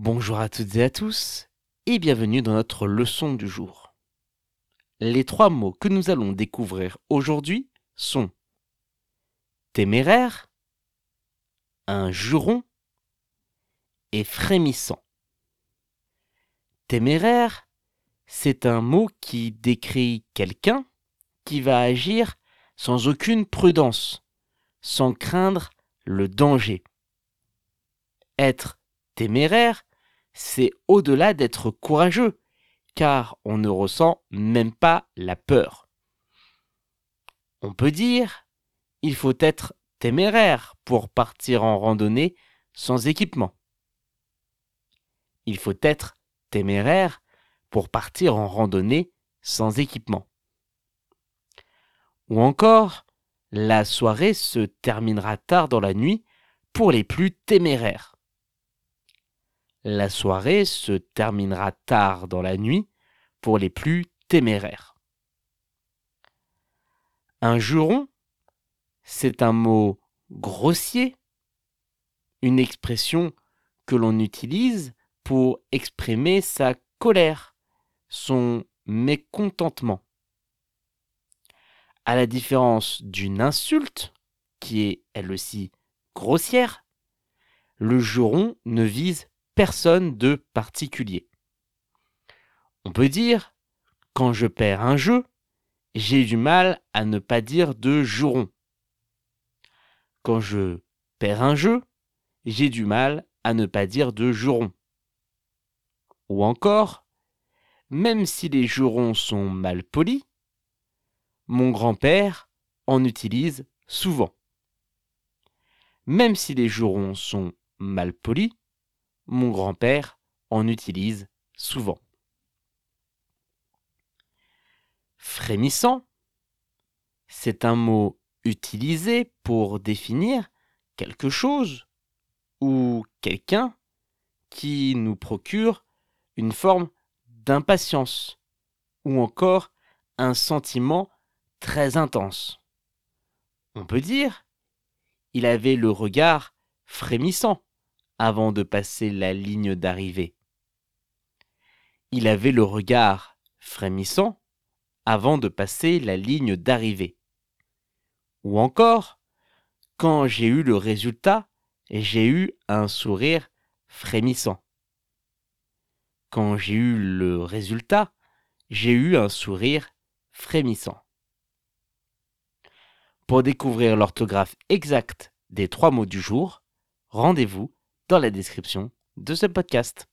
Bonjour à toutes et à tous et bienvenue dans notre leçon du jour. Les trois mots que nous allons découvrir aujourd'hui sont téméraire, un juron et frémissant. Téméraire, c'est un mot qui décrit quelqu'un qui va agir sans aucune prudence, sans craindre le danger. Être téméraire, c'est au-delà d'être courageux, car on ne ressent même pas la peur. On peut dire, il faut être téméraire pour partir en randonnée sans équipement. Il faut être téméraire pour partir en randonnée sans équipement. Ou encore, la soirée se terminera tard dans la nuit pour les plus téméraires. La soirée se terminera tard dans la nuit pour les plus téméraires. Un juron, c'est un mot grossier, une expression que l'on utilise pour exprimer sa colère, son mécontentement. À la différence d'une insulte, qui est elle aussi grossière, le juron ne vise personne de particulier. On peut dire, quand je perds un jeu, j'ai du mal à ne pas dire de juron. Quand je perds un jeu, j'ai du mal à ne pas dire de juron. Ou encore, même si les jurons sont mal polis, mon grand-père en utilise souvent. Même si les jurons sont mal polis, mon grand-père en utilise souvent. Frémissant, c'est un mot utilisé pour définir quelque chose ou quelqu'un qui nous procure une forme d'impatience ou encore un sentiment très intense. On peut dire, il avait le regard frémissant avant de passer la ligne d'arrivée. Il avait le regard frémissant avant de passer la ligne d'arrivée. Ou encore, quand j'ai eu le résultat, j'ai eu un sourire frémissant. Quand j'ai eu le résultat, j'ai eu un sourire frémissant. Pour découvrir l'orthographe exacte des trois mots du jour, rendez-vous dans la description de ce podcast.